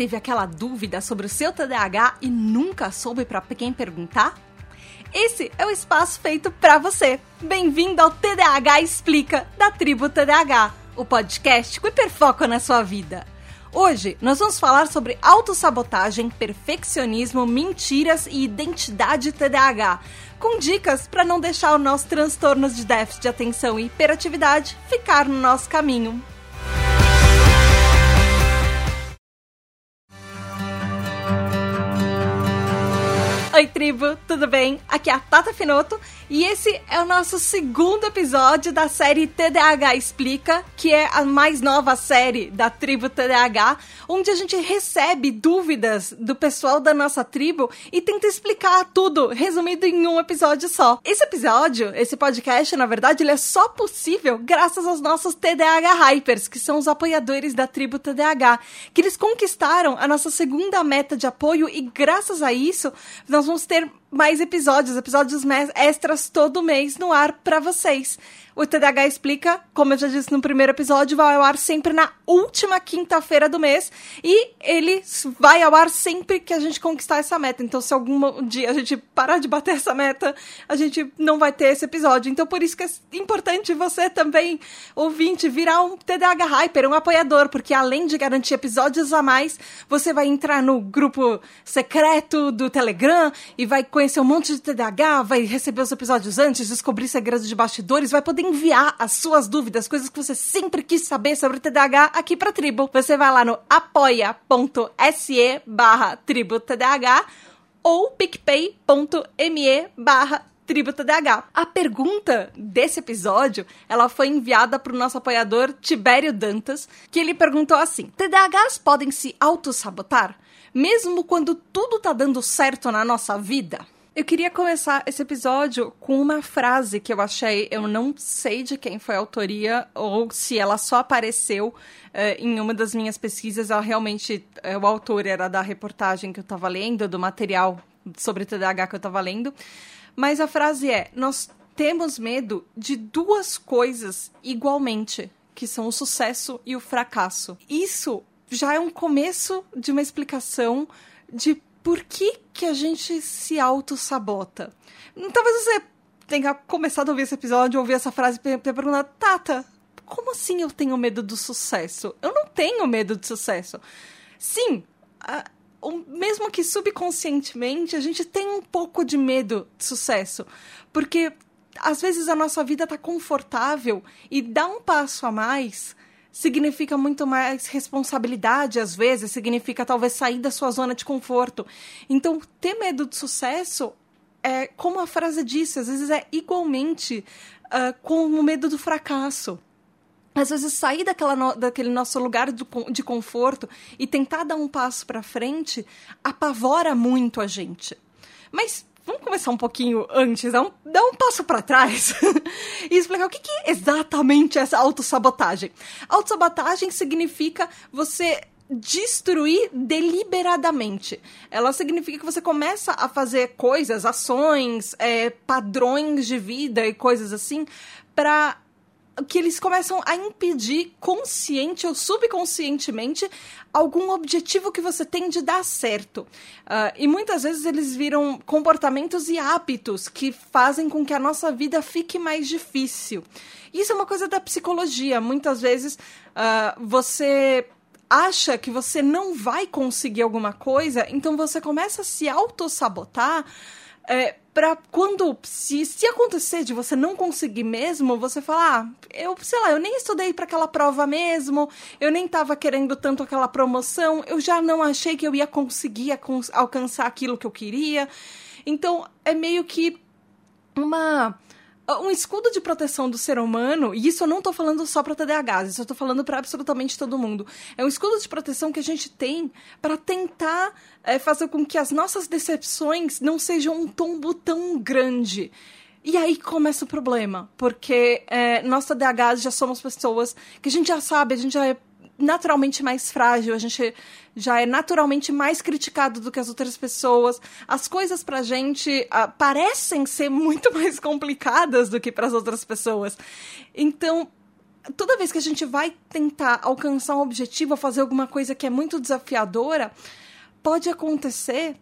teve aquela dúvida sobre o seu TDAH e nunca soube para quem perguntar? Esse é o espaço feito para você. Bem-vindo ao TDAH Explica da Tribo TDAH, o podcast com hiperfoco na sua vida. Hoje nós vamos falar sobre autossabotagem, perfeccionismo, mentiras e identidade TDAH, com dicas para não deixar os nossos transtornos de déficit de atenção e hiperatividade ficar no nosso caminho. Oi, tribo, tudo bem? Aqui é a Tata Finoto e esse é o nosso segundo episódio da série TDAH Explica, que é a mais nova série da tribo TDAH, onde a gente recebe dúvidas do pessoal da nossa tribo e tenta explicar tudo, resumido em um episódio só. Esse episódio, esse podcast, na verdade, ele é só possível graças aos nossos TDAH Hypers, que são os apoiadores da tribo TDAH, que eles conquistaram a nossa segunda meta de apoio e graças a isso nós vamos ter mais episódios, episódios extras todo mês no ar para vocês. O TDAH Explica, como eu já disse no primeiro episódio, vai ao ar sempre na última quinta-feira do mês e ele vai ao ar sempre que a gente conquistar essa meta. Então, se algum dia a gente parar de bater essa meta, a gente não vai ter esse episódio. Então, por isso que é importante você também, ouvinte, virar um TDAH Hyper, um apoiador, porque além de garantir episódios a mais, você vai entrar no grupo secreto do Telegram e vai conhecer um monte de TDAH, vai receber os episódios antes, descobrir segredos de bastidores, vai poder enviar as suas dúvidas, coisas que você sempre quis saber sobre o TDAH aqui pra tribo. Você vai lá no apoia.se barra tribo ou picpay.me barra Tribo. A pergunta desse episódio, ela foi enviada para o nosso apoiador Tibério Dantas, que ele perguntou assim: TDAHs podem se autossabotar? Mesmo quando tudo tá dando certo na nossa vida? Eu queria começar esse episódio com uma frase que eu achei, eu não sei de quem foi a autoria ou se ela só apareceu uh, em uma das minhas pesquisas. Ela realmente, uh, o autor era da reportagem que eu estava lendo, do material sobre TDAH que eu estava lendo. Mas a frase é: Nós temos medo de duas coisas igualmente, que são o sucesso e o fracasso. Isso já é um começo de uma explicação de por que, que a gente se auto-sabota? Talvez você tenha começado a ouvir esse episódio, ouvir essa frase e ter perguntado, Tata, como assim eu tenho medo do sucesso? Eu não tenho medo de sucesso. Sim, a, o, mesmo que subconscientemente, a gente tem um pouco de medo de sucesso. Porque às vezes a nossa vida está confortável e dar um passo a mais significa muito mais responsabilidade, às vezes, significa talvez sair da sua zona de conforto. Então, ter medo de sucesso é, como a frase disse, às vezes é igualmente uh, com o medo do fracasso. Às vezes, sair daquela no, daquele nosso lugar de, de conforto e tentar dar um passo para frente apavora muito a gente. Mas vamos começar um pouquinho antes, dar um, um passo para trás e explicar o que, que é exatamente essa autossabotagem. Autossabotagem significa você destruir deliberadamente. Ela significa que você começa a fazer coisas, ações, é, padrões de vida e coisas assim para que eles começam a impedir consciente ou subconscientemente algum objetivo que você tem de dar certo. Uh, e muitas vezes eles viram comportamentos e hábitos que fazem com que a nossa vida fique mais difícil. Isso é uma coisa da psicologia. Muitas vezes uh, você acha que você não vai conseguir alguma coisa, então você começa a se auto-sabotar é, para quando se, se acontecer de você não conseguir mesmo, você falar, ah, eu sei lá, eu nem estudei para aquela prova mesmo, eu nem estava querendo tanto aquela promoção, eu já não achei que eu ia conseguir alcançar aquilo que eu queria. Então, é meio que uma um escudo de proteção do ser humano, e isso eu não estou falando só para TDAH, isso eu estou falando para absolutamente todo mundo. É um escudo de proteção que a gente tem para tentar é, fazer com que as nossas decepções não sejam um tombo tão grande. E aí começa o problema, porque é, nós TDAHs já somos pessoas que a gente já sabe, a gente já é naturalmente mais frágil, a gente já é naturalmente mais criticado do que as outras pessoas. As coisas pra gente uh, parecem ser muito mais complicadas do que para as outras pessoas. Então, toda vez que a gente vai tentar alcançar um objetivo, fazer alguma coisa que é muito desafiadora, pode acontecer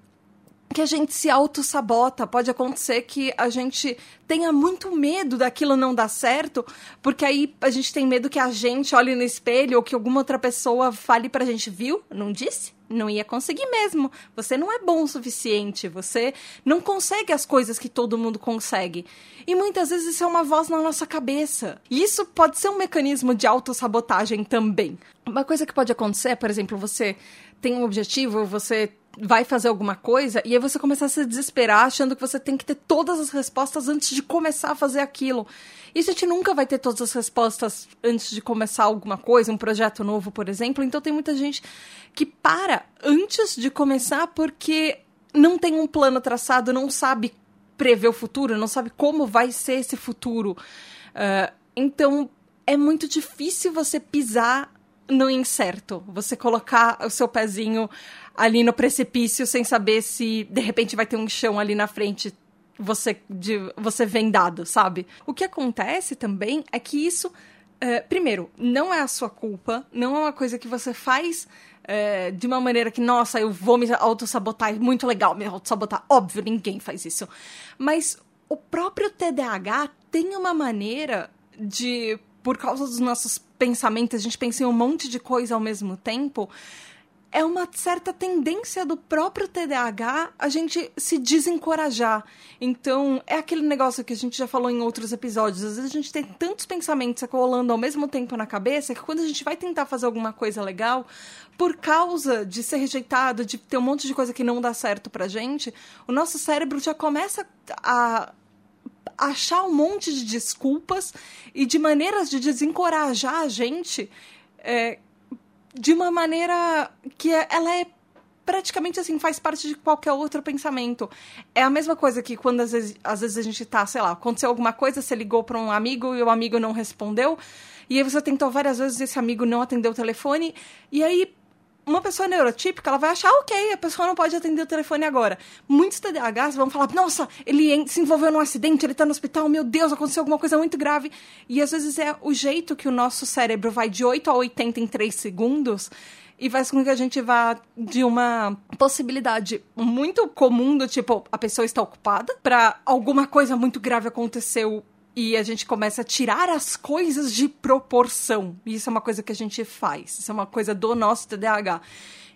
que a gente se auto-sabota, pode acontecer que a gente tenha muito medo daquilo não dar certo, porque aí a gente tem medo que a gente olhe no espelho ou que alguma outra pessoa fale pra gente, viu? Não disse? Não ia conseguir mesmo. Você não é bom o suficiente. Você não consegue as coisas que todo mundo consegue. E muitas vezes isso é uma voz na nossa cabeça. E isso pode ser um mecanismo de autossabotagem também. Uma coisa que pode acontecer, por exemplo, você tem um objetivo, você vai fazer alguma coisa e aí você começa a se desesperar achando que você tem que ter todas as respostas antes de começar a fazer aquilo. E a gente nunca vai ter todas as respostas antes de começar alguma coisa, um projeto novo, por exemplo. Então tem muita gente que para antes de começar porque não tem um plano traçado, não sabe prever o futuro, não sabe como vai ser esse futuro. Uh, então é muito difícil você pisar no incerto, você colocar o seu pezinho ali no precipício sem saber se de repente vai ter um chão ali na frente você de você vendado, sabe? O que acontece também é que isso é, primeiro, não é a sua culpa, não é uma coisa que você faz é, de uma maneira que, nossa, eu vou me auto-sabotar, é muito legal me auto-sabotar. Óbvio, ninguém faz isso. Mas o próprio TDAH tem uma maneira de, por causa dos nossos pensamentos, a gente pensa em um monte de coisa ao mesmo tempo, é uma certa tendência do próprio TDAH a gente se desencorajar. Então, é aquele negócio que a gente já falou em outros episódios. Às vezes a gente tem tantos pensamentos rolando ao mesmo tempo na cabeça que quando a gente vai tentar fazer alguma coisa legal, por causa de ser rejeitado, de ter um monte de coisa que não dá certo pra gente, o nosso cérebro já começa a achar um monte de desculpas e de maneiras de desencorajar a gente. É, de uma maneira que é, ela é praticamente assim, faz parte de qualquer outro pensamento. É a mesma coisa que quando às vezes, às vezes a gente tá, sei lá, aconteceu alguma coisa, você ligou para um amigo e o amigo não respondeu, e aí você tentou várias vezes esse amigo não atendeu o telefone, e aí uma pessoa neurotípica, ela vai achar, ok, a pessoa não pode atender o telefone agora. Muitos TDAHs vão falar, nossa, ele se envolveu num acidente, ele tá no hospital, meu Deus, aconteceu alguma coisa muito grave. E às vezes é o jeito que o nosso cérebro vai de 8 a 80 em 3 segundos e faz com que a gente vá de uma possibilidade muito comum do tipo, a pessoa está ocupada, para alguma coisa muito grave aconteceu e a gente começa a tirar as coisas de proporção. Isso é uma coisa que a gente faz. Isso é uma coisa do nosso TDAH.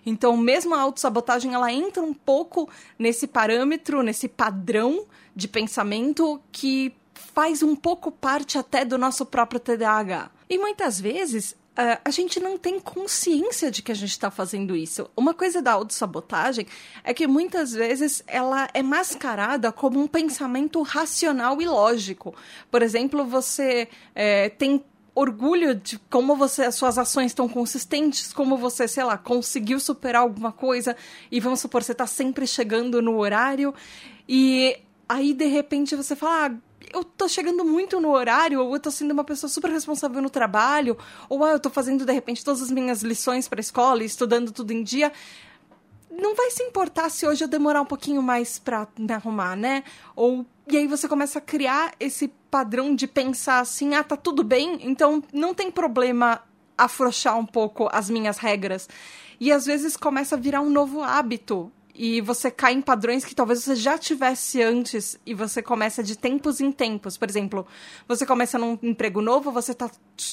Então, mesmo a autossabotagem, ela entra um pouco nesse parâmetro, nesse padrão de pensamento que faz um pouco parte até do nosso próprio TDAH. E muitas vezes Uh, a gente não tem consciência de que a gente está fazendo isso. Uma coisa da autossabotagem é que muitas vezes ela é mascarada como um pensamento racional e lógico. Por exemplo, você é, tem orgulho de como você as suas ações estão consistentes, como você, sei lá, conseguiu superar alguma coisa e vamos supor você está sempre chegando no horário e aí de repente você fala, ah, eu tô chegando muito no horário, ou eu tô sendo uma pessoa super responsável no trabalho, ou ah, eu tô fazendo de repente todas as minhas lições para escola estudando tudo em dia. Não vai se importar se hoje eu demorar um pouquinho mais para me arrumar, né? Ou e aí você começa a criar esse padrão de pensar assim: "Ah, tá tudo bem, então não tem problema afrouxar um pouco as minhas regras". E às vezes começa a virar um novo hábito e você cai em padrões que talvez você já tivesse antes e você começa de tempos em tempos. Por exemplo, você começa num emprego novo, você tá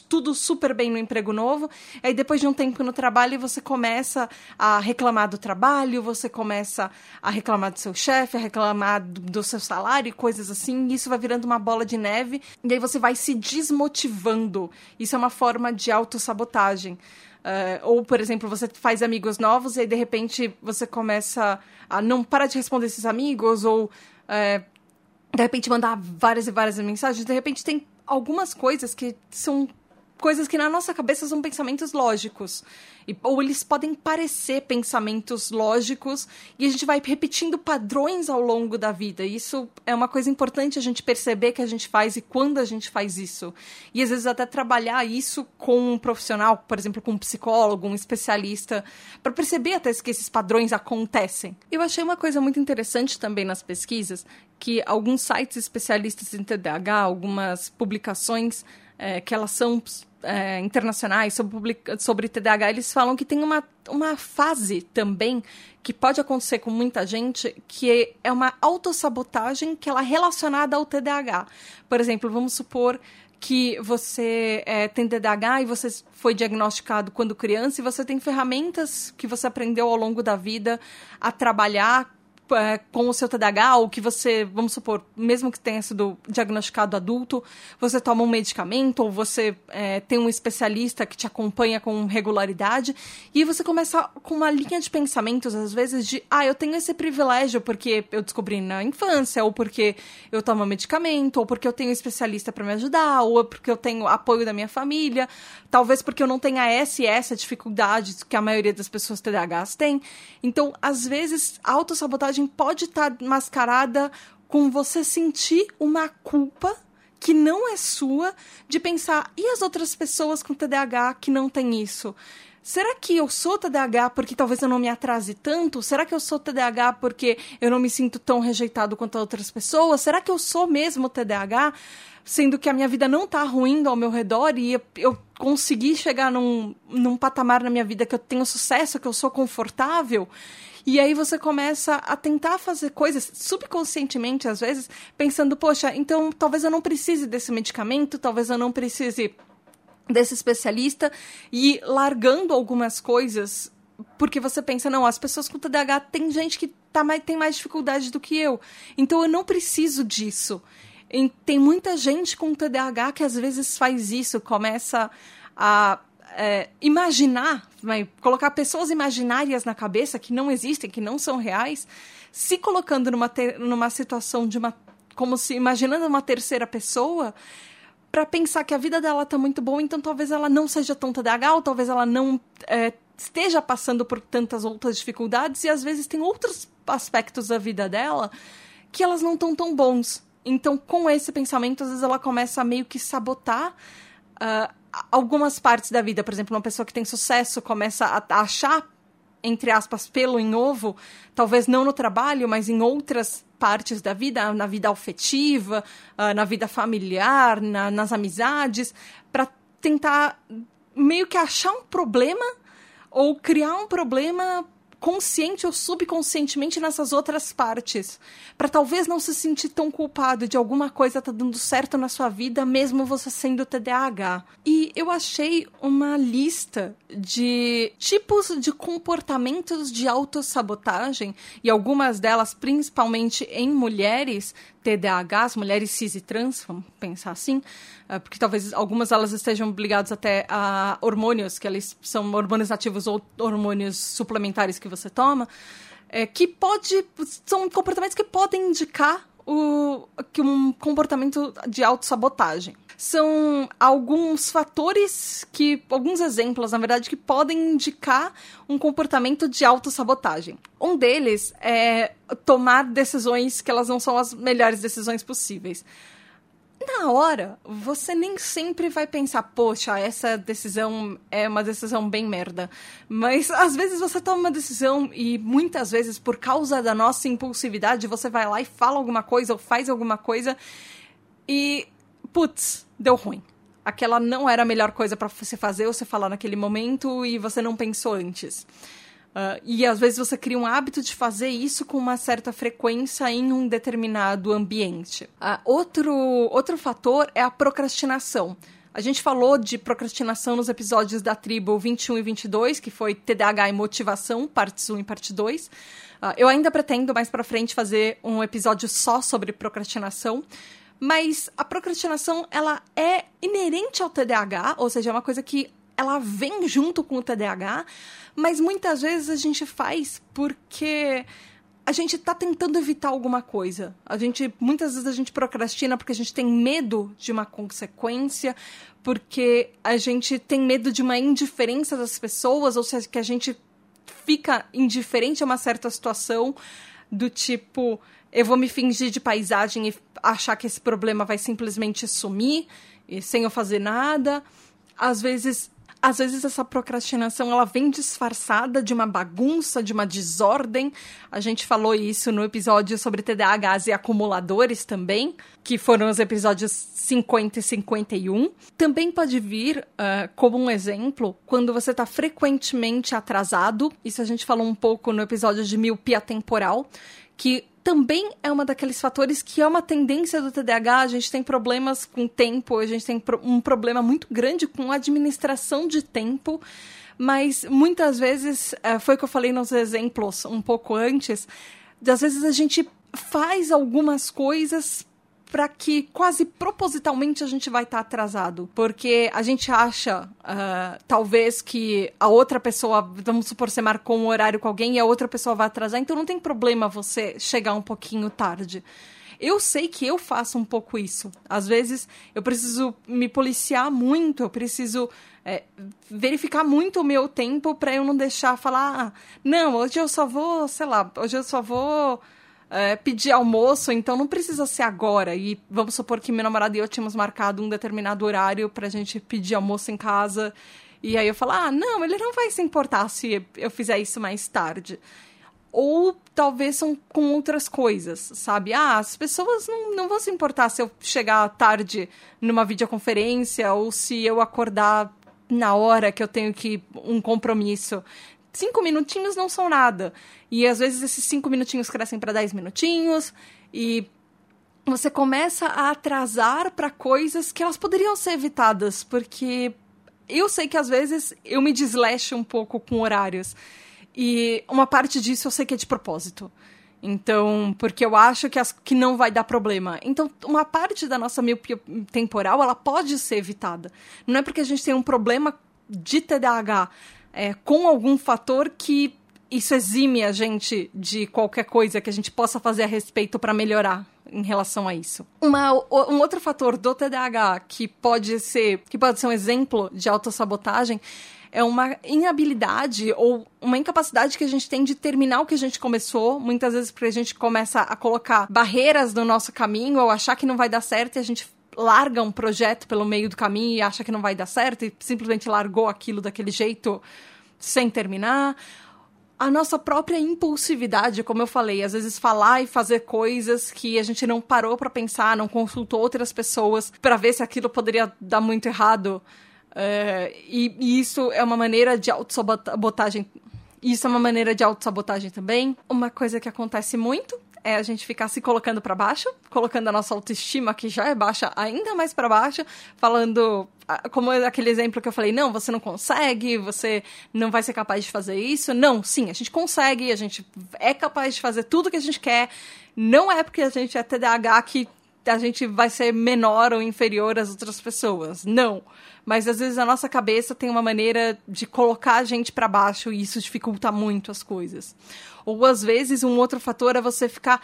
tudo super bem no emprego novo, aí depois de um tempo no trabalho você começa a reclamar do trabalho, você começa a reclamar do seu chefe, a reclamar do, seu salário e coisas assim, e isso vai virando uma bola de neve, e aí você vai se desmotivando. Isso é uma forma de autossabotagem. Uh, ou, por exemplo, você faz amigos novos e aí, de repente, você começa a não parar de responder esses amigos, ou uh, de repente mandar várias e várias mensagens. De repente, tem algumas coisas que são coisas que na nossa cabeça são pensamentos lógicos. E, ou eles podem parecer pensamentos lógicos e a gente vai repetindo padrões ao longo da vida. E isso é uma coisa importante a gente perceber que a gente faz e quando a gente faz isso. E às vezes até trabalhar isso com um profissional, por exemplo, com um psicólogo, um especialista, para perceber até que esses padrões acontecem. Eu achei uma coisa muito interessante também nas pesquisas que alguns sites especialistas em TDAH, algumas publicações é, que elas são é, internacionais sobre, sobre TDAH, eles falam que tem uma, uma fase também que pode acontecer com muita gente, que é uma autossabotagem que ela é relacionada ao TDAH. Por exemplo, vamos supor que você é, tem TDAH e você foi diagnosticado quando criança e você tem ferramentas que você aprendeu ao longo da vida a trabalhar é, com o seu TDAH, ou que você, vamos supor, mesmo que tenha sido diagnosticado adulto, você toma um medicamento, ou você é, tem um especialista que te acompanha com regularidade, e você começa com uma linha de pensamentos, às vezes, de, ah, eu tenho esse privilégio porque eu descobri na infância, ou porque eu tomo medicamento, ou porque eu tenho um especialista para me ajudar, ou porque eu tenho apoio da minha família, talvez porque eu não tenha essa e essa dificuldade que a maioria das pessoas TDAHs tem. Então, às vezes, a pode estar tá mascarada com você sentir uma culpa que não é sua de pensar e as outras pessoas com TDAH que não têm isso? Será que eu sou TDAH porque talvez eu não me atrase tanto? Será que eu sou TDAH porque eu não me sinto tão rejeitado quanto outras pessoas? Será que eu sou mesmo TDAH? Sendo que a minha vida não tá ruim ao meu redor e eu, eu consegui chegar num, num patamar na minha vida que eu tenho sucesso, que eu sou confortável. E aí você começa a tentar fazer coisas subconscientemente, às vezes, pensando, poxa, então talvez eu não precise desse medicamento, talvez eu não precise desse especialista, e largando algumas coisas porque você pensa, não, as pessoas com TDAH tem gente que tá mais, tem mais dificuldade do que eu. Então eu não preciso disso. E tem muita gente com TDAH que às vezes faz isso, começa a é, imaginar, vai colocar pessoas imaginárias na cabeça que não existem, que não são reais, se colocando numa, ter, numa situação de uma. como se imaginando uma terceira pessoa para pensar que a vida dela tá muito boa, então talvez ela não seja tão TDAH, ou talvez ela não é, esteja passando por tantas outras dificuldades, e às vezes tem outros aspectos da vida dela que elas não estão tão bons. Então, com esse pensamento, às vezes ela começa a meio que sabotar uh, algumas partes da vida, por exemplo, uma pessoa que tem sucesso começa a, achar, entre aspas, pelo em ovo, talvez não no trabalho, mas em outras partes da vida, na vida afetiva, uh, na vida familiar, na, nas amizades, para tentar meio que achar um problema ou criar um problema consciente ou subconscientemente nessas outras partes, para talvez não se sentir tão culpado de alguma coisa tá dando certo na sua vida, mesmo você sendo TDAH. E eu achei uma lista de tipos de comportamentos de autossabotagem, e algumas delas principalmente em mulheres, TDAHs, mulheres cis e trans, vamos pensar assim, porque talvez algumas delas estejam ligadas até a hormônios, que eles são hormônios ativos ou hormônios suplementares que você toma, é, que pode, são comportamentos que podem indicar o, que um comportamento de autossabotagem. São alguns fatores que, alguns exemplos, na verdade, que podem indicar um comportamento de autossabotagem. Um deles é tomar decisões que elas não são as melhores decisões possíveis na hora, você nem sempre vai pensar, poxa, essa decisão é uma decisão bem merda. Mas às vezes você toma uma decisão e muitas vezes, por causa da nossa impulsividade, você vai lá e fala alguma coisa ou faz alguma coisa e, putz, deu ruim. Aquela não era a melhor coisa para você fazer ou você falar naquele momento e você não pensou antes. Uh, e às vezes você cria um hábito de fazer isso com uma certa frequência em um determinado ambiente. Uh, outro, outro fator é a procrastinação. A gente falou de procrastinação nos episódios da tribo 21 e 22, que foi TDAH e motivação, partes 1 e parte 2. Uh, ah, eu ainda pretendo mais para frente fazer um episódio só sobre procrastinação, mas a procrastinação ela é inerente ao TDAH, ou seja, é uma coisa que ela vem junto com o TDAH, mas muitas vezes a gente faz porque a gente está tentando evitar alguma coisa. A gente muitas vezes a gente procrastina porque a gente tem medo de uma consequência, porque a gente tem medo de uma indiferença das pessoas, ou seja, que a gente fica indiferente a uma certa situação do tipo, eu vou me fingir de paisagem e achar que esse problema vai simplesmente sumir, sem eu fazer nada. Às vezes às vezes essa procrastinação ela vem disfarçada de uma bagunça, de uma desordem. A gente falou isso no episódio sobre TDAHs e acumuladores também, que foram os episódios 50 e 51. Também pode vir uh, como um exemplo quando você está frequentemente atrasado. Isso a gente falou um pouco no episódio de miopia temporal, que também é uma daqueles fatores que é uma tendência do TDAH. A gente tem problemas com tempo, a gente tem um problema muito grande com administração de tempo. Mas muitas vezes, eh, foi o que eu falei nos exemplos um pouco antes, às vezes a gente faz algumas coisas para que quase propositalmente a gente vai estar tá atrasado. Porque a gente acha, uh, talvez, que a outra pessoa, vamos supor, você marcou um horário com alguém e a outra pessoa vai atrasar, então não tem problema você chegar um pouquinho tarde. Eu sei que eu faço um pouco isso. Às vezes eu preciso me policiar muito, eu preciso é, verificar muito o meu tempo para eu não deixar falar, ah, não, hoje eu só vou, sei lá, hoje eu só vou é, pedir almoço, então não precisa ser agora. E vamos supor que meu namorado e eu tínhamos marcado um determinado horário pra gente pedir almoço em casa. E aí eu falo, ah, não, ele não vai se importar se eu fizer isso mais tarde. Ou talvez são com outras coisas, sabe? Ah, as pessoas não, não vão se importar se eu chegar tarde numa videoconferência ou se eu acordar na hora que eu tenho que um compromisso cinco minutinhos não são nada. E às vezes esses cinco minutinhos crescem para dez minutinhos e você começa a atrasar para coisas que elas poderiam ser evitadas, porque eu sei que às vezes eu me desleixo um pouco com horários. E uma parte disso eu sei que é de propósito. Então, porque eu acho que, as, que não vai dar problema. Então, uma parte da nossa miopia temporal, ela pode ser evitada. Não é porque a gente tem um problema de TDAH é, com algum fator que isso exime a gente de qualquer coisa que a gente possa fazer a respeito para melhorar em relação a isso. Uma, um outro fator do TDAH que pode ser que pode ser um exemplo de autossabotagem é uma inabilidade ou uma incapacidade que a gente tem de terminar o que a gente começou. Muitas vezes porque a gente começa a colocar barreiras no nosso caminho ou achar que não vai dar certo e a gente larga um projeto pelo meio do caminho e acha que não vai dar certo e simplesmente largou aquilo daquele jeito sem terminar. A nossa própria impulsividade, como eu falei, às vezes falar e fazer coisas que a gente não parou para pensar, não consultou outras pessoas para ver se aquilo poderia dar muito errado. Uh, e, e isso é uma maneira de autossabotagem. Isso é uma maneira de autossabotagem também. Uma coisa que acontece muito é a gente ficar se colocando para baixo, colocando a nossa autoestima, que já é baixa, ainda mais para baixo, falando como aquele exemplo que eu falei, não, você não consegue, você não vai ser capaz de fazer isso. Não, sim, a gente consegue, a gente é capaz de fazer tudo que a gente quer. Não é porque a gente é TDAH que a gente vai ser menor ou inferior às outras pessoas. Não. Mas às vezes a nossa cabeça tem uma maneira de colocar a gente para baixo e isso dificulta muito as coisas. Ou às vezes um outro fator é você ficar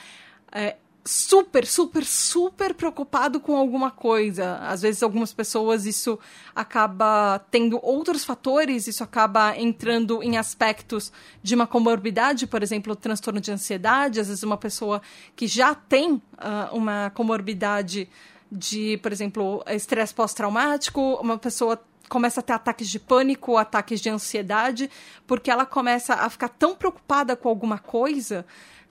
é, super, super, super preocupado com alguma coisa. Às vezes, algumas pessoas isso acaba tendo outros fatores, isso acaba entrando em aspectos de uma comorbidade, por exemplo, transtorno de ansiedade. Às vezes, uma pessoa que já tem uh, uma comorbidade de, por exemplo, estresse pós-traumático, uma pessoa começa a ter ataques de pânico, ataques de ansiedade, porque ela começa a ficar tão preocupada com alguma coisa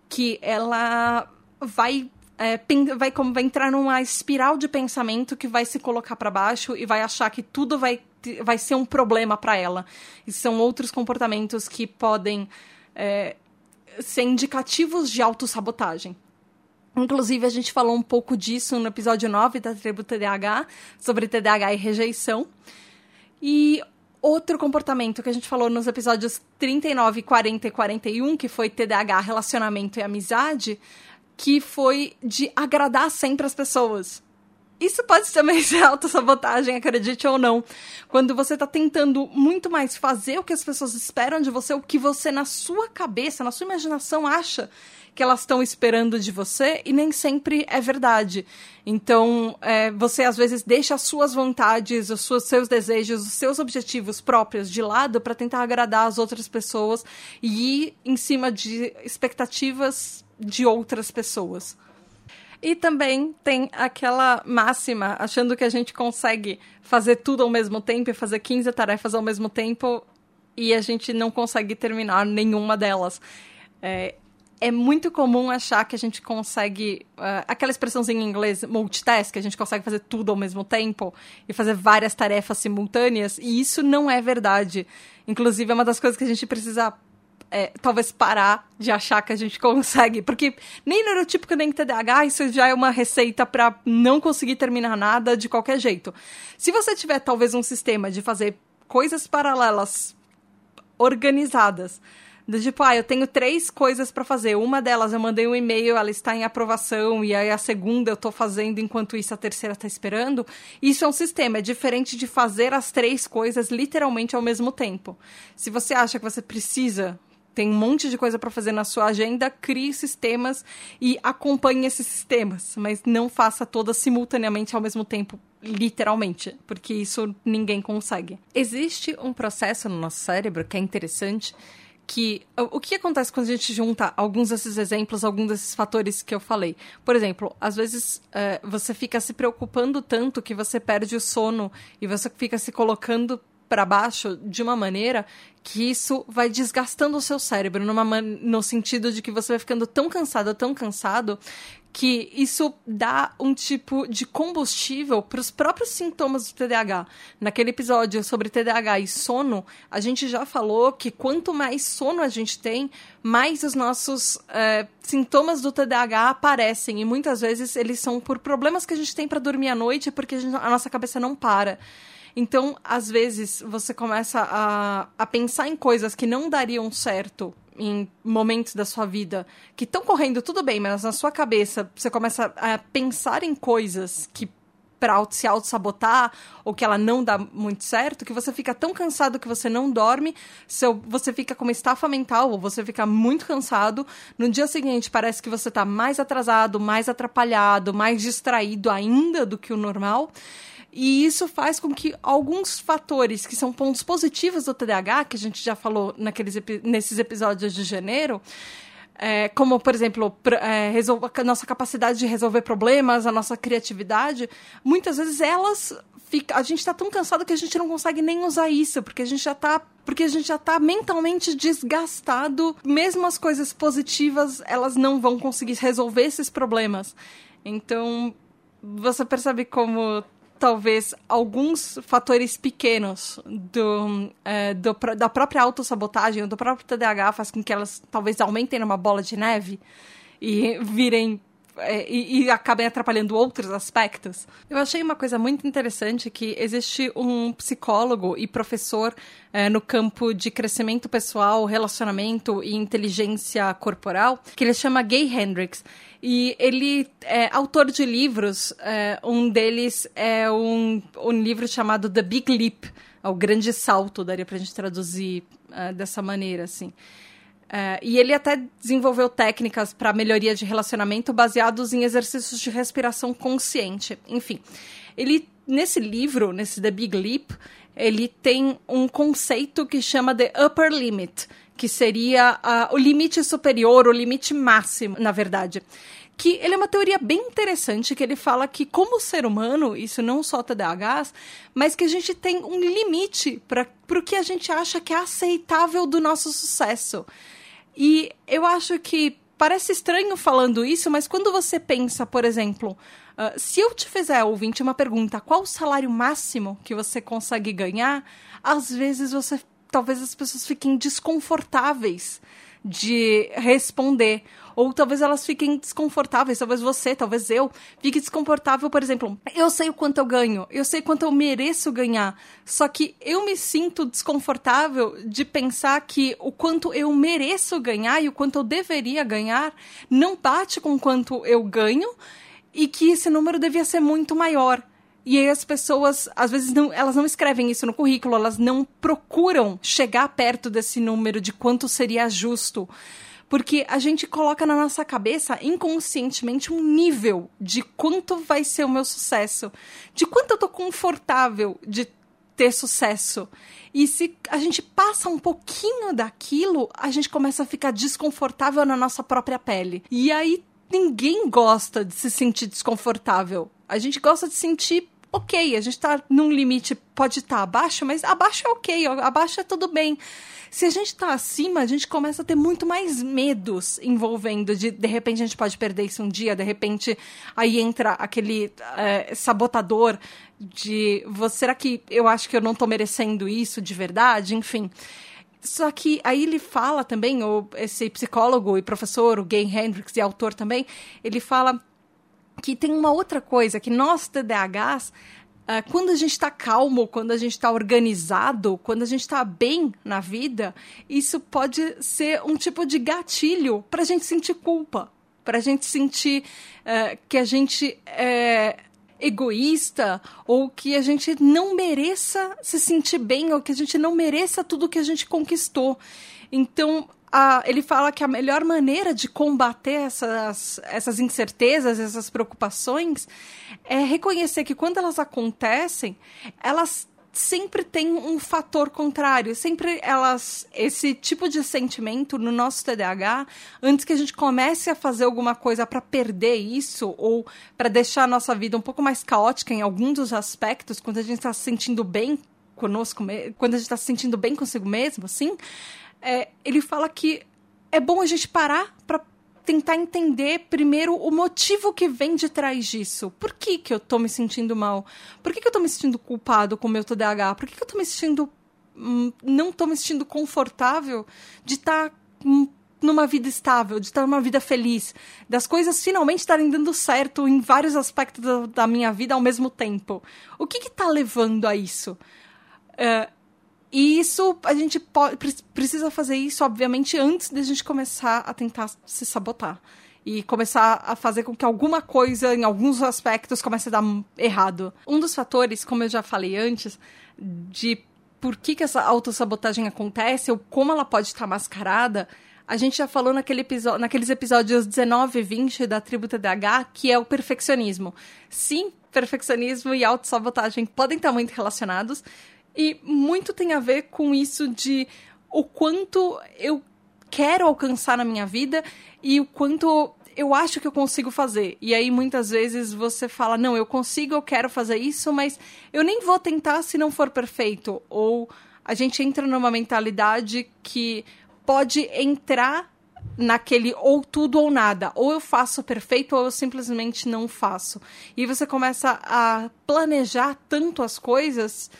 que ela vai é, vai, vai entrar numa espiral de pensamento que vai se colocar para baixo e vai achar que tudo vai, vai ser um problema para ela. E são outros comportamentos que podem é, ser indicativos de autossabotagem. Inclusive, a gente falou um pouco disso no episódio 9 da Tribo TDAH, sobre TDAH e rejeição. E outro comportamento que a gente falou nos episódios 39, 40 e 41, que foi TDAH, relacionamento e amizade, que foi de agradar sempre as pessoas. Isso pode também ser autossabotagem, acredite ou não. Quando você está tentando muito mais fazer o que as pessoas esperam de você, o que você, na sua cabeça, na sua imaginação, acha que elas estão esperando de você e nem sempre é verdade. Então, é, você às vezes deixa as suas vontades, os seus, seus desejos, os seus objetivos próprios de lado para tentar agradar as outras pessoas e ir em cima de expectativas de outras pessoas. E também tem aquela máxima, achando que a gente consegue fazer tudo ao mesmo tempo e fazer 15 tarefas ao mesmo tempo e a gente não consegue terminar nenhuma delas. É, é muito comum achar que a gente consegue. Uh, aquela expressãozinha em inglês, multitask, que a gente consegue fazer tudo ao mesmo tempo e fazer várias tarefas simultâneas, e isso não é verdade. Inclusive, é uma das coisas que a gente precisa. É, talvez parar de achar que a gente consegue, porque nem neurotípico nem TDAH, isso já é uma receita para não conseguir terminar nada de qualquer jeito. Se você tiver talvez um sistema de fazer coisas paralelas organizadas, do tipo, ah, eu tenho três coisas para fazer. Uma delas eu mandei um e-mail, ela está em aprovação, e aí a segunda eu estou fazendo enquanto isso a terceira está esperando. Isso é um sistema, é diferente de fazer as três coisas literalmente ao mesmo tempo. Se você acha que você precisa tem um monte de coisa para fazer na sua agenda, crie sistemas e acompanhe esses sistemas, mas não faça todas simultaneamente ao mesmo tempo, literalmente, porque isso ninguém consegue. Existe um processo no nosso cérebro que é interessante que o que acontece quando a gente junta alguns desses exemplos, alguns desses fatores que eu falei? Por exemplo, às vezes é, você fica se preocupando tanto que você perde o sono e você fica se colocando para baixo de uma maneira que isso vai desgastando o seu cérebro, numa, no sentido de que você vai ficando tão cansado, tão cansado, que isso dá um tipo de combustível para os próprios sintomas do TDAH. Naquele episódio sobre TDAH e sono, a gente já falou que quanto mais sono a gente tem, mais os nossos é, sintomas do TDAH aparecem. E muitas vezes eles são por problemas que a gente tem para dormir à noite, porque a, gente, a nossa cabeça não para. Então, às vezes, você começa a, a pensar em coisas que não dariam certo em momentos da sua vida que estão correndo tudo bem, mas na sua cabeça você começa a pensar em coisas que para se auto-sabotar ou que ela não dá muito certo, que você fica tão cansado que você não dorme, seu, você fica com uma estafa mental ou você fica muito cansado. No dia seguinte, parece que você está mais atrasado, mais atrapalhado, mais distraído ainda do que o normal. E isso faz com que alguns fatores que são pontos positivos do TDAH, que a gente já falou naqueles, nesses episódios de janeiro, é, como, por exemplo, é, a nossa capacidade de resolver problemas, a nossa criatividade, muitas vezes elas a gente está tão cansado que a gente não consegue nem usar isso, porque a gente já está porque a gente já está mentalmente desgastado, mesmo as coisas positivas, elas não vão conseguir resolver esses problemas. Então, você percebe como talvez alguns fatores pequenos do, é, do, da própria autossabotagem, do próprio TDAH, faz com que elas talvez aumentem numa bola de neve e virem é, e, e, acabem atrapalhando outros aspectos. Eu achei uma coisa muito interessante que existe um psicólogo e professor é, no campo de crescimento pessoal, relacionamento e inteligência corporal, que ele chama Gay Hendricks. E ele é autor de livros. É, um deles é um, um livro chamado The Big Leap, o grande salto, daria pra gente traduzir uh, dessa maneira, assim. Uh, e ele até desenvolveu técnicas para melhoria de relacionamento baseados em exercícios de respiração consciente. Enfim, ele nesse livro, nesse The Big Leap, ele tem um conceito que chama de upper limit, que seria uh, o limite superior, o limite máximo, na verdade. Que ele é uma teoria bem interessante, que ele fala que, como ser humano, isso não só TDAHs, mas que a gente tem um limite para o que a gente acha que é aceitável do nosso sucesso. E eu acho que parece estranho falando isso, mas quando você pensa, por exemplo, uh, se eu te fizer, ouvinte, uma pergunta, qual o salário máximo que você consegue ganhar? Às vezes você talvez as pessoas fiquem desconfortáveis de responder. Ou talvez elas fiquem desconfortáveis, talvez você, talvez eu, fique desconfortável, por exemplo, eu sei o quanto eu ganho, eu sei quanto eu mereço ganhar, só que eu me sinto desconfortável de pensar que o quanto eu mereço ganhar e o quanto eu deveria ganhar não bate com o quanto eu ganho e que esse número devia ser muito maior. E aí as pessoas, às vezes, não, elas não escrevem isso no currículo, elas não procuram chegar perto desse número de quanto seria justo. Porque a gente coloca na nossa cabeça, inconscientemente, um nível de quanto vai ser o meu sucesso, de quanto eu tô confortável de ter sucesso. E se a gente passa um pouquinho daquilo, a gente começa a ficar desconfortável na nossa própria pele. E aí ninguém gosta de se sentir desconfortável. A gente gosta de sentir ok, a gente tá num limite, pode estar tá abaixo, mas abaixo é ok, abaixo é tudo bem. Se a gente tá acima, a gente começa a ter muito mais medos envolvendo de de repente a gente pode perder isso um dia, de repente aí entra aquele é, sabotador de você, será que eu acho que eu não tô merecendo isso de verdade? Enfim. Só que aí ele fala também, o, esse psicólogo e professor, o Gay Hendricks, e autor também, ele fala que tem uma outra coisa, que nós TDAHs, uh, quando a gente está calmo, quando a gente está organizado, quando a gente está bem na vida, isso pode ser um tipo de gatilho para a gente sentir culpa, para a gente sentir uh, que a gente é egoísta ou que a gente não mereça se sentir bem ou que a gente não mereça tudo que a gente conquistou. Então, a, ele fala que a melhor maneira de combater essas, essas incertezas, essas preocupações, é reconhecer que quando elas acontecem, elas sempre tem um fator contrário. Sempre elas. Esse tipo de sentimento no nosso TDAH, antes que a gente comece a fazer alguma coisa para perder isso, ou para deixar a nossa vida um pouco mais caótica em algum dos aspectos, quando a gente está se sentindo bem conosco, quando a gente está se sentindo bem consigo mesmo, assim, é, ele fala que é bom a gente parar para tentar entender primeiro o motivo que vem de trás disso. Por que, que eu tô me sentindo mal? Por que, que eu tô me sentindo culpado com o meu TDAH? Por que, que eu tô me sentindo. Hum, não tô me sentindo confortável de estar. Tá, hum, numa vida estável, de estar numa vida feliz, das coisas finalmente estarem dando certo em vários aspectos da, da minha vida ao mesmo tempo. O que está levando a isso? Uh, e isso, a gente pode, precisa fazer isso, obviamente, antes de a gente começar a tentar se sabotar. E começar a fazer com que alguma coisa, em alguns aspectos, comece a dar errado. Um dos fatores, como eu já falei antes, de por que, que essa autossabotagem acontece, ou como ela pode estar mascarada, a gente já falou naquele episódio, naqueles episódios 19 e 20 da Tribo TDAH, que é o perfeccionismo. Sim, perfeccionismo e autossabotagem podem estar muito relacionados, e muito tem a ver com isso de o quanto eu quero alcançar na minha vida e o quanto eu acho que eu consigo fazer. E aí muitas vezes você fala: "Não, eu consigo, eu quero fazer isso, mas eu nem vou tentar se não for perfeito". Ou a gente entra numa mentalidade que pode entrar naquele ou tudo ou nada. Ou eu faço perfeito ou eu simplesmente não faço. E você começa a planejar tanto as coisas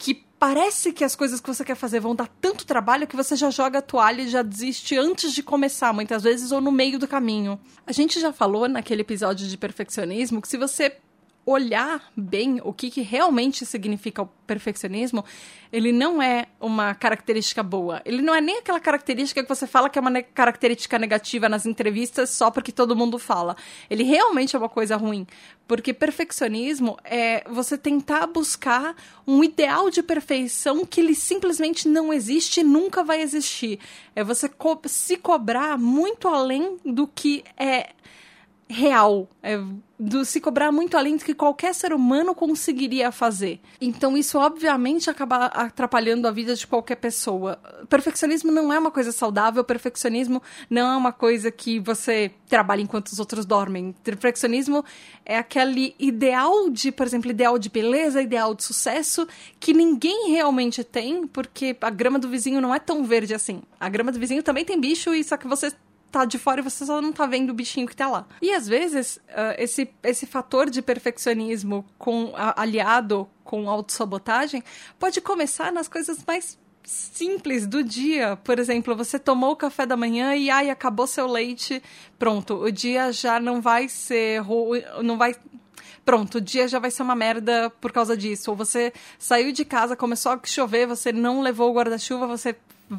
que parece que as coisas que você quer fazer vão dar tanto trabalho que você já joga a toalha e já desiste antes de começar, muitas vezes, ou no meio do caminho. A gente já falou naquele episódio de perfeccionismo que se você olhar bem o que, que realmente significa o perfeccionismo, ele não é uma característica boa. Ele não é nem aquela característica que você fala que é uma ne característica negativa nas entrevistas só porque todo mundo fala. Ele realmente é uma coisa ruim. Porque perfeccionismo é você tentar buscar um ideal de perfeição que ele simplesmente não existe e nunca vai existir. É você co se cobrar muito além do que é real, é, do se cobrar muito além do que qualquer ser humano conseguiria fazer. Então isso obviamente acaba atrapalhando a vida de qualquer pessoa. Perfeccionismo não é uma coisa saudável, perfeccionismo não é uma coisa que você trabalha enquanto os outros dormem. Perfeccionismo é aquele ideal de, por exemplo, ideal de beleza, ideal de sucesso que ninguém realmente tem, porque a grama do vizinho não é tão verde assim. A grama do vizinho também tem bicho e só que você tá de fora e você só não tá vendo o bichinho que tá lá. E às vezes, uh, esse, esse fator de perfeccionismo com, aliado com autossabotagem pode começar nas coisas mais simples do dia. Por exemplo, você tomou o café da manhã e ai, acabou seu leite. Pronto, o dia já não vai ser não vai pronto, o dia já vai ser uma merda por causa disso. Ou você saiu de casa, começou a chover, você não levou o guarda-chuva, você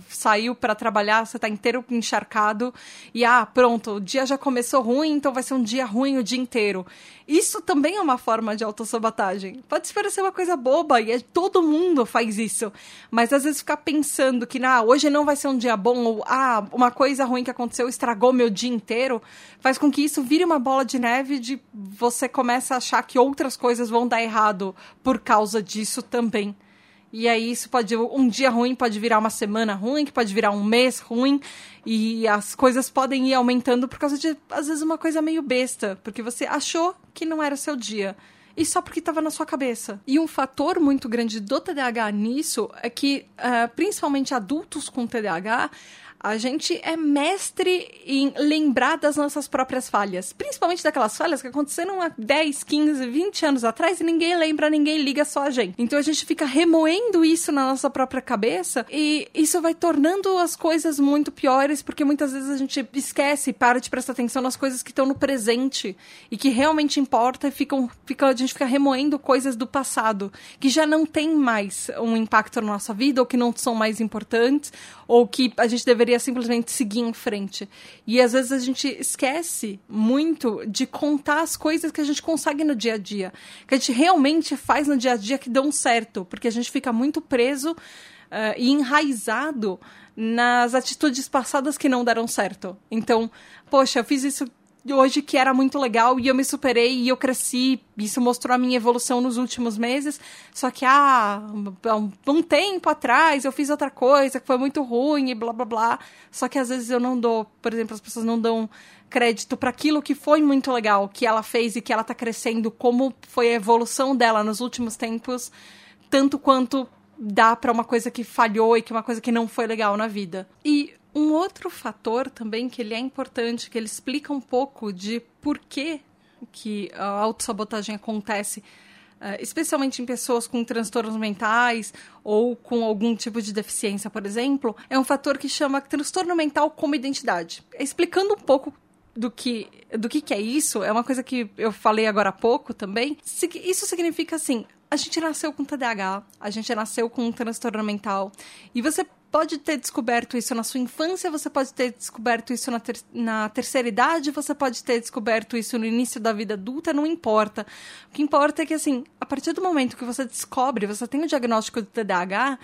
saiu para trabalhar, você tá inteiro encharcado e ah, pronto, o dia já começou ruim, então vai ser um dia ruim o dia inteiro. Isso também é uma forma de autossabotagem. Pode parecer uma coisa boba e é, todo mundo faz isso, mas às vezes ficar pensando que ah, hoje não vai ser um dia bom ou ah, uma coisa ruim que aconteceu estragou meu dia inteiro, faz com que isso vire uma bola de neve de você começa a achar que outras coisas vão dar errado por causa disso também. E aí isso pode um dia ruim pode virar uma semana ruim, que pode virar um mês ruim, e as coisas podem ir aumentando por causa de às vezes uma coisa meio besta, porque você achou que não era seu dia e só porque estava na sua cabeça. E um fator muito grande do TDAH nisso é que, uh, principalmente adultos com TDAH, a gente é mestre em lembrar das nossas próprias falhas. Principalmente daquelas falhas que aconteceram há 10, 15, 20 anos atrás e ninguém lembra, ninguém liga, só a gente. Então a gente fica remoendo isso na nossa própria cabeça e isso vai tornando as coisas muito piores porque muitas vezes a gente esquece, para de prestar atenção nas coisas que estão no presente e que realmente importa e ficam, fica, a gente fica remoendo coisas do passado que já não tem mais um impacto na nossa vida ou que não são mais importantes ou que a gente deveria simplesmente seguir em frente. E às vezes a gente esquece muito de contar as coisas que a gente consegue no dia a dia, que a gente realmente faz no dia a dia que dão certo, porque a gente fica muito preso uh, e enraizado nas atitudes passadas que não deram certo. Então, poxa, eu fiz isso hoje que era muito legal e eu me superei e eu cresci. Isso mostrou a minha evolução nos últimos meses. Só que, ah, um, um tempo atrás eu fiz outra coisa que foi muito ruim e blá blá blá. Só que às vezes eu não dou, por exemplo, as pessoas não dão crédito para aquilo que foi muito legal, que ela fez e que ela tá crescendo, como foi a evolução dela nos últimos tempos, tanto quanto dá para uma coisa que falhou e que uma coisa que não foi legal na vida. E um outro fator também que ele é importante, que ele explica um pouco de por que, que a autossabotagem acontece, uh, especialmente em pessoas com transtornos mentais ou com algum tipo de deficiência, por exemplo, é um fator que chama transtorno mental como identidade. Explicando um pouco do que do que, que é isso, é uma coisa que eu falei agora há pouco também. Isso significa assim, a gente nasceu com TDAH, a gente nasceu com um transtorno mental, e você pode ter descoberto isso na sua infância, você pode ter descoberto isso na, ter na terceira idade, você pode ter descoberto isso no início da vida adulta, não importa. O que importa é que, assim, a partir do momento que você descobre, você tem o diagnóstico de TDAH,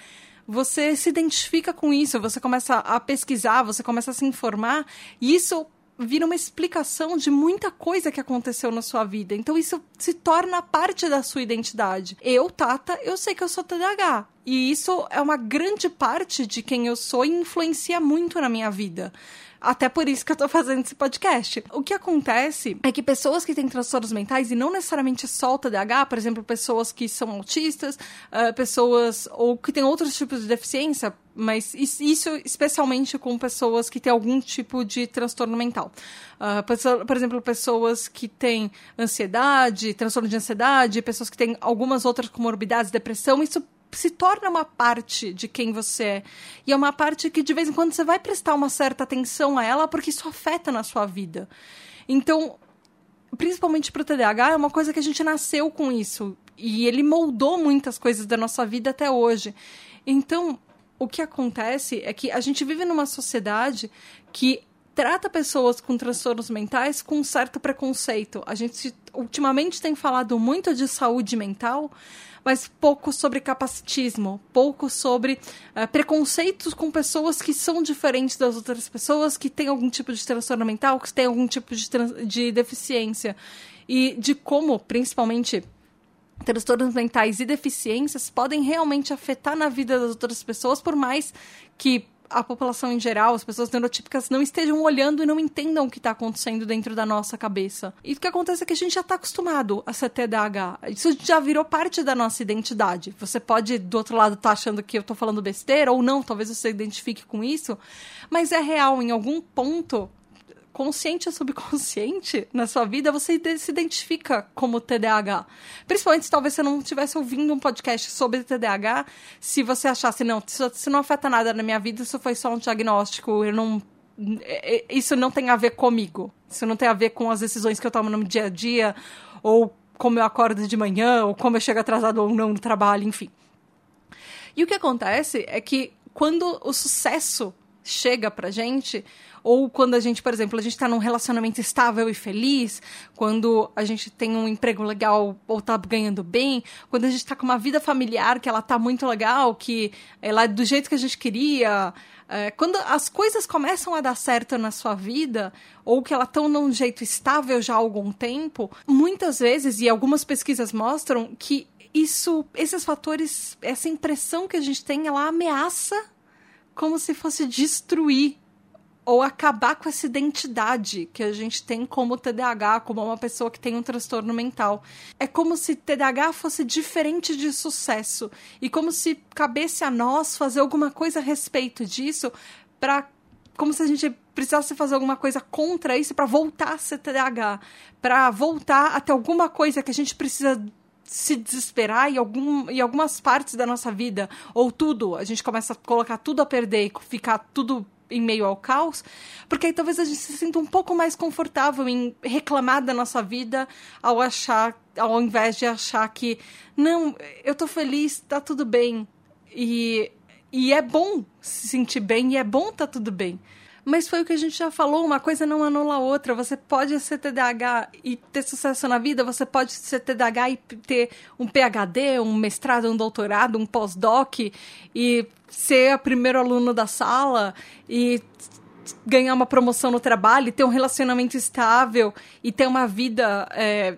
você se identifica com isso, você começa a pesquisar, você começa a se informar, e isso vira uma explicação de muita coisa que aconteceu na sua vida. Então isso se torna parte da sua identidade. Eu, Tata, eu sei que eu sou TDAH. E isso é uma grande parte de quem eu sou e influencia muito na minha vida. Até por isso que eu tô fazendo esse podcast. O que acontece é que pessoas que têm transtornos mentais, e não necessariamente só o TDAH, por exemplo, pessoas que são autistas, uh, pessoas ou que têm outros tipos de deficiência, mas isso especialmente com pessoas que têm algum tipo de transtorno mental. Uh, por exemplo, pessoas que têm ansiedade, transtorno de ansiedade, pessoas que têm algumas outras comorbidades, depressão, isso se torna uma parte de quem você é. E é uma parte que de vez em quando você vai prestar uma certa atenção a ela porque isso afeta na sua vida. Então, principalmente para o TDAH, é uma coisa que a gente nasceu com isso. E ele moldou muitas coisas da nossa vida até hoje. Então, o que acontece é que a gente vive numa sociedade que trata pessoas com transtornos mentais com um certo preconceito. A gente ultimamente tem falado muito de saúde mental, mas pouco sobre capacitismo, pouco sobre uh, preconceitos com pessoas que são diferentes das outras pessoas, que têm algum tipo de transtorno mental, que têm algum tipo de, de deficiência. E de como, principalmente, transtornos mentais e deficiências podem realmente afetar na vida das outras pessoas, por mais que a população em geral, as pessoas neurotípicas, não estejam olhando e não entendam o que está acontecendo dentro da nossa cabeça. E o que acontece é que a gente já está acostumado a ser TDAH. Isso já virou parte da nossa identidade. Você pode, do outro lado, estar tá achando que eu estou falando besteira ou não, talvez você identifique com isso, mas é real. Em algum ponto, consciente ou subconsciente na sua vida, você se identifica como TDAH. Principalmente se talvez você não estivesse ouvindo um podcast sobre TDAH, se você achasse, não, isso não afeta nada na minha vida, isso foi só um diagnóstico, eu não. É, é, isso não tem a ver comigo. Isso não tem a ver com as decisões que eu tomo no dia a dia, ou como eu acordo de manhã, ou como eu chego atrasado ou não no trabalho, enfim. E o que acontece é que quando o sucesso chega pra gente, ou quando a gente, por exemplo, a gente está num relacionamento estável e feliz, quando a gente tem um emprego legal ou tá ganhando bem, quando a gente está com uma vida familiar que ela tá muito legal, que ela é do jeito que a gente queria, é, quando as coisas começam a dar certo na sua vida, ou que elas estão num jeito estável já há algum tempo, muitas vezes, e algumas pesquisas mostram que isso, esses fatores, essa impressão que a gente tem, ela ameaça como se fosse destruir ou acabar com essa identidade que a gente tem como TDAH, como uma pessoa que tem um transtorno mental. É como se TDAH fosse diferente de sucesso e como se cabesse a nós fazer alguma coisa a respeito disso para como se a gente precisasse fazer alguma coisa contra isso para voltar a ser TDAH, para voltar a ter alguma coisa que a gente precisa se desesperar em, algum, algumas partes da nossa vida, ou tudo, a gente começa a colocar tudo a perder e ficar tudo em meio ao caos, porque aí talvez a gente se sinta um pouco mais confortável em reclamar da nossa vida ao achar, ao invés de achar que não, eu tô feliz, tá tudo bem. E, e é bom se sentir bem e é bom tá tudo bem. Mas foi o que a gente já falou, uma coisa não anula a outra. Você pode ser TDAH e ter sucesso na vida, você pode ser TDAH e ter um PhD, um mestrado, um doutorado, um pós-doc e ser o primeiro aluno da sala e ganhar uma promoção no trabalho, ter um relacionamento estável e ter uma vida é,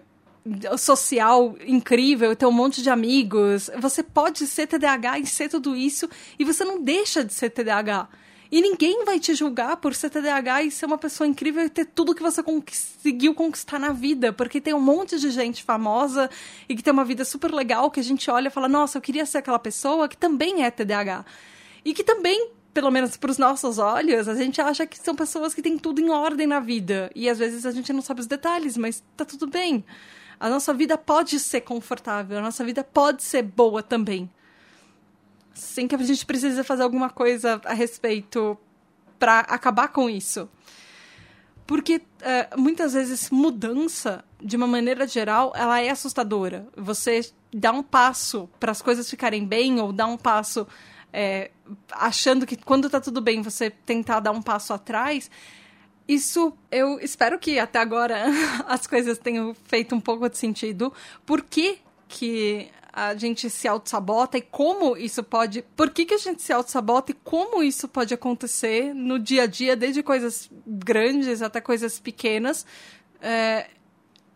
social incrível, ter um monte de amigos. Você pode ser TDAH e ser tudo isso e você não deixa de ser TDAH. E ninguém vai te julgar por ser TDAH e ser uma pessoa incrível e ter tudo que você conseguiu conquistar na vida. Porque tem um monte de gente famosa e que tem uma vida super legal que a gente olha e fala: nossa, eu queria ser aquela pessoa que também é TDAH. E que também pelo menos para os nossos olhos, a gente acha que são pessoas que têm tudo em ordem na vida. E às vezes a gente não sabe os detalhes, mas tá tudo bem. A nossa vida pode ser confortável, a nossa vida pode ser boa também sem que a gente precise fazer alguma coisa a respeito para acabar com isso. Porque é, muitas vezes mudança, de uma maneira geral, ela é assustadora. Você dá um passo para as coisas ficarem bem, ou dá um passo é, achando que quando tá tudo bem você tentar dar um passo atrás. Isso eu espero que até agora as coisas tenham feito um pouco de sentido. Por que, que a gente se auto-sabota e como isso pode. Por que, que a gente se auto-sabota e como isso pode acontecer no dia a dia, desde coisas grandes até coisas pequenas. É,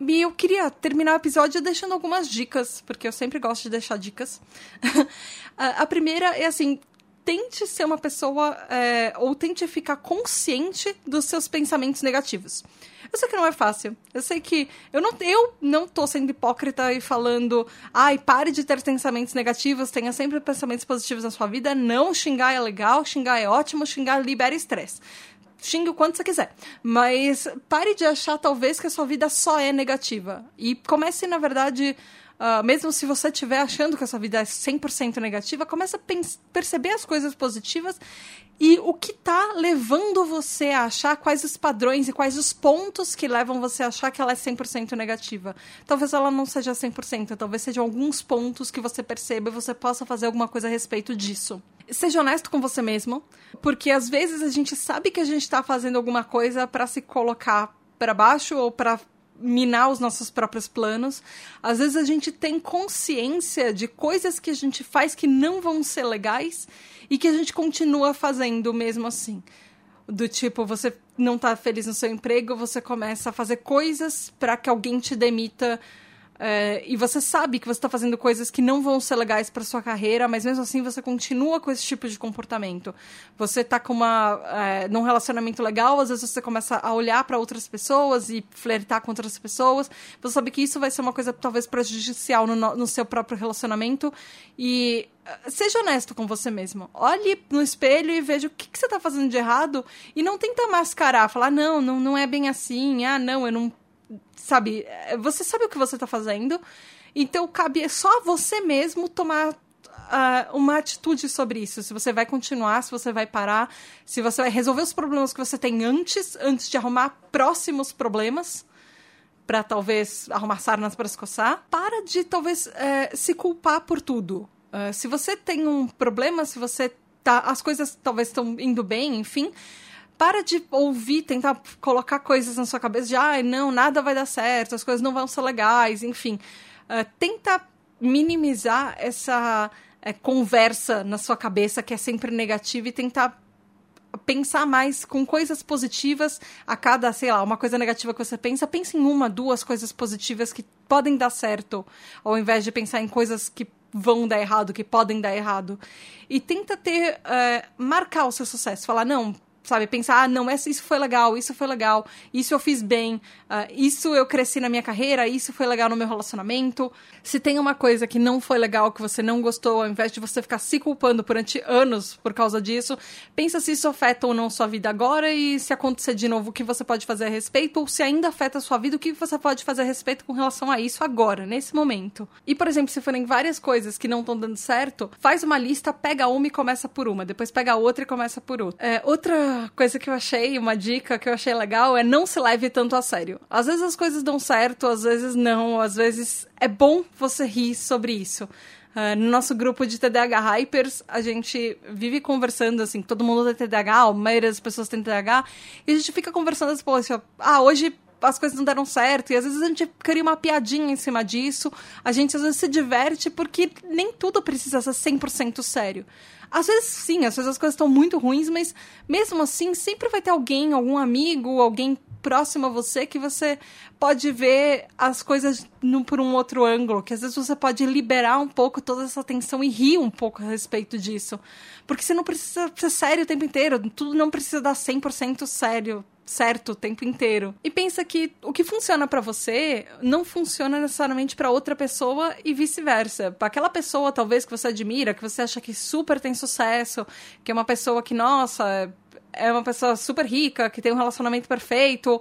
e eu queria terminar o episódio deixando algumas dicas, porque eu sempre gosto de deixar dicas. a primeira é assim: tente ser uma pessoa, é, ou tente ficar consciente dos seus pensamentos negativos. Eu sei que não é fácil. Eu sei que. Eu não, eu não tô sendo hipócrita e falando. Ai, pare de ter pensamentos negativos, tenha sempre pensamentos positivos na sua vida. Não, xingar é legal, xingar é ótimo, xingar libera estresse xingue o quanto você quiser. Mas pare de achar, talvez, que a sua vida só é negativa. E comece, na verdade, Uh, mesmo se você estiver achando que a sua vida é 100% negativa, comece a perceber as coisas positivas e o que está levando você a achar quais os padrões e quais os pontos que levam você a achar que ela é 100% negativa. Talvez ela não seja 100%, talvez sejam alguns pontos que você perceba e você possa fazer alguma coisa a respeito disso. Seja honesto com você mesmo, porque às vezes a gente sabe que a gente está fazendo alguma coisa para se colocar para baixo ou para minar os nossos próprios planos. Às vezes a gente tem consciência de coisas que a gente faz que não vão ser legais e que a gente continua fazendo mesmo assim. Do tipo, você não tá feliz no seu emprego, você começa a fazer coisas para que alguém te demita é, e você sabe que você está fazendo coisas que não vão ser legais para sua carreira, mas mesmo assim você continua com esse tipo de comportamento. Você está com uma é, num relacionamento legal, às vezes você começa a olhar para outras pessoas e flertar com outras pessoas. Você sabe que isso vai ser uma coisa talvez prejudicial no, no seu próprio relacionamento e é, seja honesto com você mesmo. Olhe no espelho e veja o que, que você está fazendo de errado e não tenta mascarar, falar não, não, não é bem assim. Ah, não, eu não sabe, é, você sabe o que você está fazendo, então cabe só você mesmo tomar uh, uma atitude sobre isso. Se você vai continuar, se você vai parar, se você vai resolver os problemas que você tem antes, antes de arrumar próximos problemas para talvez arrumar sarnas para se coçar. Para de talvez é, se culpar por tudo. Uh, se você tem um problema, se você tá, as coisas talvez estão indo bem, enfim, para de ouvir, tentar colocar coisas na sua cabeça de, ah, não, nada vai dar certo, as coisas não vão ser legais, enfim. Uh, tenta minimizar essa uh, conversa na sua cabeça que é sempre negativa e tentar pensar mais com coisas positivas a cada, sei lá, uma coisa negativa que você pensa, pense em uma, duas coisas positivas que podem dar certo, ao invés de pensar em coisas que vão dar errado, que podem dar errado. E tenta ter, uh, marcar o seu sucesso, falar, não, sabe, pensar, ah, não, isso foi legal, isso foi legal, isso eu fiz bem, uh, isso eu cresci na minha carreira, isso foi legal no meu relacionamento. Se tem uma coisa que não foi legal, que você não gostou, ao invés de você ficar se culpando durante anos por causa disso, pensa se isso afeta ou não sua vida agora e se acontecer de novo, o que você pode fazer a respeito, ou se ainda afeta a sua vida, o que você pode fazer a respeito com relação a isso agora, nesse momento. E, por exemplo, se forem várias coisas que não estão dando certo, faz uma lista, pega uma e começa por uma, depois pega outra e começa por outra. É, outra coisa que eu achei, uma dica que eu achei legal é não se leve tanto a sério. Às vezes as coisas dão certo, às vezes não, às vezes é bom você rir sobre isso. Uh, no nosso grupo de TDAH Hypers, a gente vive conversando, assim, todo mundo tem TDAH, a maioria das pessoas tem TDAH, e a gente fica conversando, assim, ah, hoje as coisas não deram certo, e às vezes a gente cria uma piadinha em cima disso, a gente às vezes se diverte porque nem tudo precisa ser 100% sério. Às vezes, sim, às vezes as coisas estão muito ruins, mas mesmo assim, sempre vai ter alguém, algum amigo, alguém próximo a você que você pode ver as coisas no, por um outro ângulo, que às vezes você pode liberar um pouco toda essa tensão e rir um pouco a respeito disso. Porque você não precisa ser sério o tempo inteiro, tudo não precisa dar 100% sério certo o tempo inteiro. E pensa que o que funciona para você não funciona necessariamente para outra pessoa e vice-versa. Para aquela pessoa talvez que você admira, que você acha que super tem sucesso, que é uma pessoa que nossa, é uma pessoa super rica, que tem um relacionamento perfeito,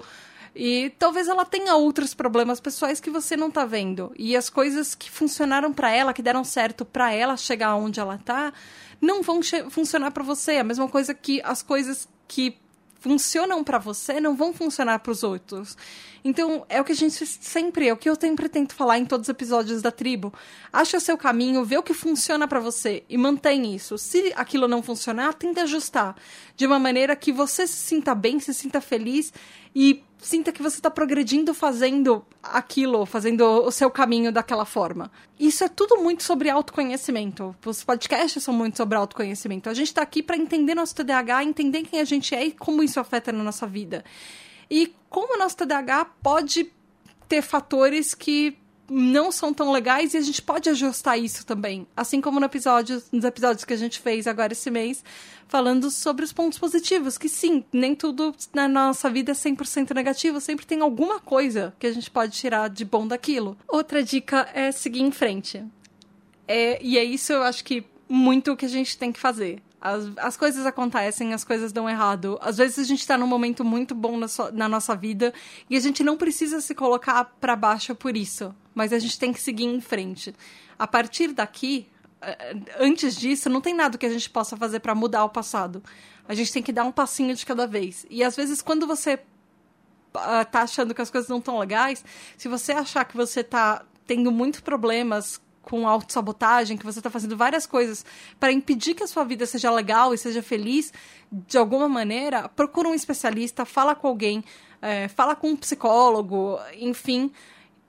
e talvez ela tenha outros problemas pessoais que você não tá vendo. E as coisas que funcionaram para ela, que deram certo para ela chegar onde ela tá, não vão funcionar para você. A mesma coisa que as coisas que funcionam para você não vão funcionar para os outros. Então, é o que a gente sempre, é o que eu sempre tento falar em todos os episódios da tribo. Acha o seu caminho, vê o que funciona para você e mantém isso. Se aquilo não funcionar, tenta ajustar de uma maneira que você se sinta bem, se sinta feliz e sinta que você está progredindo fazendo aquilo, fazendo o seu caminho daquela forma. Isso é tudo muito sobre autoconhecimento. Os podcasts são muito sobre autoconhecimento. A gente está aqui para entender nosso TDAH, entender quem a gente é e como isso afeta na nossa vida. E como o nosso TDAH pode ter fatores que não são tão legais e a gente pode ajustar isso também. Assim como no episódio, nos episódios que a gente fez agora esse mês, falando sobre os pontos positivos, que sim, nem tudo na nossa vida é 100% negativo, sempre tem alguma coisa que a gente pode tirar de bom daquilo. Outra dica é seguir em frente. É, e é isso eu acho que muito o que a gente tem que fazer. As, as coisas acontecem, as coisas dão errado. Às vezes a gente tá num momento muito bom na, so, na nossa vida e a gente não precisa se colocar para baixo por isso. Mas a gente tem que seguir em frente. A partir daqui, eh, antes disso, não tem nada que a gente possa fazer para mudar o passado. A gente tem que dar um passinho de cada vez. E às vezes, quando você uh, tá achando que as coisas não estão legais, se você achar que você tá tendo muitos problemas com autossabotagem, que você está fazendo várias coisas para impedir que a sua vida seja legal e seja feliz de alguma maneira, procura um especialista, fala com alguém, é, fala com um psicólogo, enfim,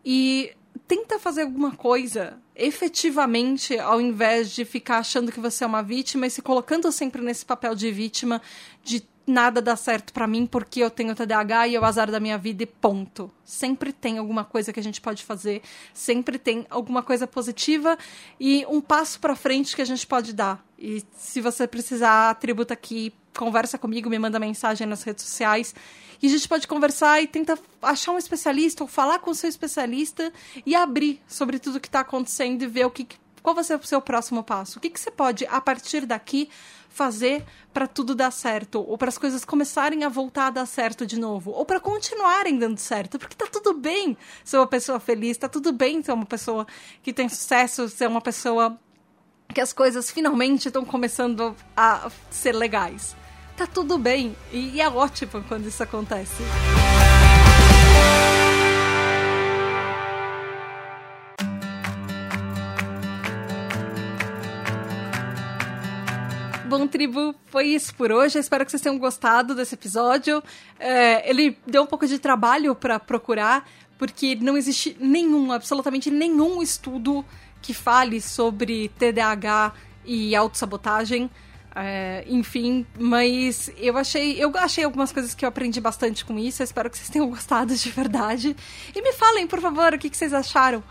e tenta fazer alguma coisa efetivamente, ao invés de ficar achando que você é uma vítima e se colocando sempre nesse papel de vítima, de nada dá certo para mim porque eu tenho TDAH e é o azar da minha vida e ponto. Sempre tem alguma coisa que a gente pode fazer, sempre tem alguma coisa positiva e um passo para frente que a gente pode dar. E se você precisar, tributa aqui, conversa comigo, me manda mensagem nas redes sociais e a gente pode conversar e tentar achar um especialista ou falar com o seu especialista e abrir sobre tudo que está acontecendo e ver o que qual vai ser o seu próximo passo? O que, que você pode, a partir daqui, fazer para tudo dar certo? Ou para as coisas começarem a voltar a dar certo de novo? Ou para continuarem dando certo? Porque tá tudo bem ser uma pessoa feliz, tá tudo bem ser uma pessoa que tem sucesso, ser uma pessoa que as coisas finalmente estão começando a ser legais. Tá tudo bem. E é ótimo quando isso acontece. Bom, tribo, foi isso por hoje. Espero que vocês tenham gostado desse episódio. É, ele deu um pouco de trabalho para procurar, porque não existe nenhum, absolutamente nenhum estudo que fale sobre TDAH e autossabotagem. É, enfim, mas eu achei, eu achei algumas coisas que eu aprendi bastante com isso. Eu espero que vocês tenham gostado de verdade. E me falem, por favor, o que, que vocês acharam.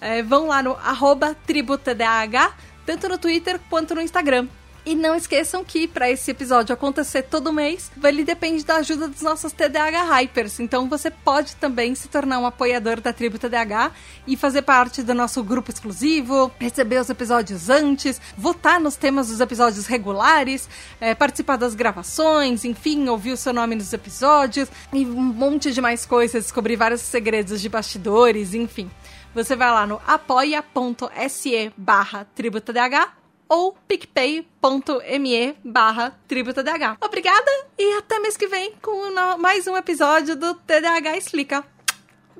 É, vão lá no arroba tributadh, tanto no Twitter quanto no Instagram. E não esqueçam que para esse episódio acontecer todo mês, ele depende da ajuda dos nossos TDAH Hypers. Então você pode também se tornar um apoiador da tribo TDAH e fazer parte do nosso grupo exclusivo, receber os episódios antes, votar nos temas dos episódios regulares, é, participar das gravações, enfim, ouvir o seu nome nos episódios e um monte de mais coisas, descobrir vários segredos de bastidores, enfim. Você vai lá no apoia.se barra tributadh ou picpay.me barra tributadh. Obrigada e até mês que vem com mais um episódio do TDAH Explica.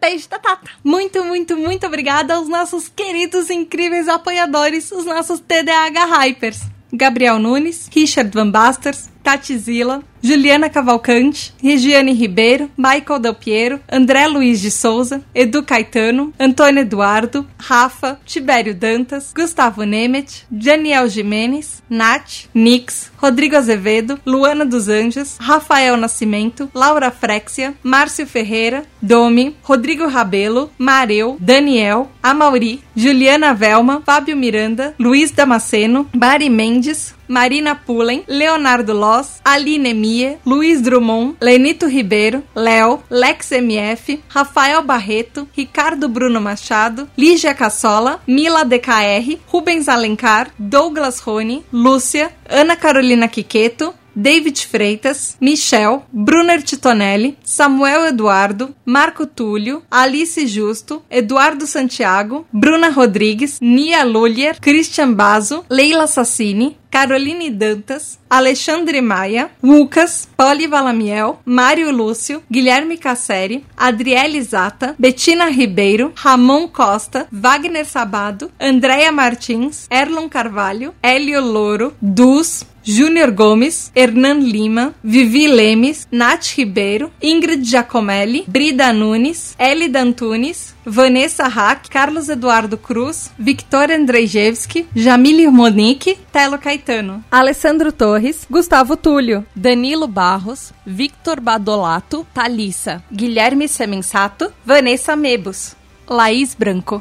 Beijo da Tata. Muito, muito, muito obrigada aos nossos queridos, incríveis apoiadores, os nossos TDAH Hypers. Gabriel Nunes, Richard Van Basters, Tati Zila, Juliana Cavalcante, Regiane Ribeiro, Michael Del Piero, André Luiz de Souza, Edu Caetano, Antônio Eduardo, Rafa, Tibério Dantas, Gustavo Nemet, Daniel Jimenez, Nath, Nix, Rodrigo Azevedo, Luana dos Anjos, Rafael Nascimento, Laura Frexia, Márcio Ferreira, Domi, Rodrigo Rabelo, Mareu, Daniel, Amauri, Juliana Velma, Fábio Miranda, Luiz Damasceno, Mari Mendes, Marina Pullen, Leonardo Loss, Aline Mie, Luiz Drummond, Lenito Ribeiro, Léo, Lex MF, Rafael Barreto, Ricardo Bruno Machado, Lígia Cassola, Mila DKR, Rubens Alencar, Douglas Rony, Lúcia, Ana Carolina Quiqueto, David Freitas, Michel, Brunner Titonelli, Samuel Eduardo, Marco Túlio, Alice Justo, Eduardo Santiago, Bruna Rodrigues, Nia Lulier, Christian Bazo, Leila Sassini, Caroline Dantas, Alexandre Maia, Lucas, Poli Valamiel, Mário Lúcio, Guilherme Casseri, Adriele Zata, Betina Ribeiro, Ramon Costa, Wagner Sabado, Andréia Martins, Erlon Carvalho, Hélio Louro, Dus, Júnior Gomes, Hernan Lima, Vivi Lemes, Nath Ribeiro, Ingrid Giacomelli, Brida Nunes, Elida Antunes, Vanessa Hack, Carlos Eduardo Cruz, Victoria Andrzejewski, Jamile Monique, Telo Caetano, Alessandro Torres, Gustavo Túlio, Danilo Barros, Victor Badolato, Thalissa, Guilherme Semensato, Vanessa Mebus, Laís Branco.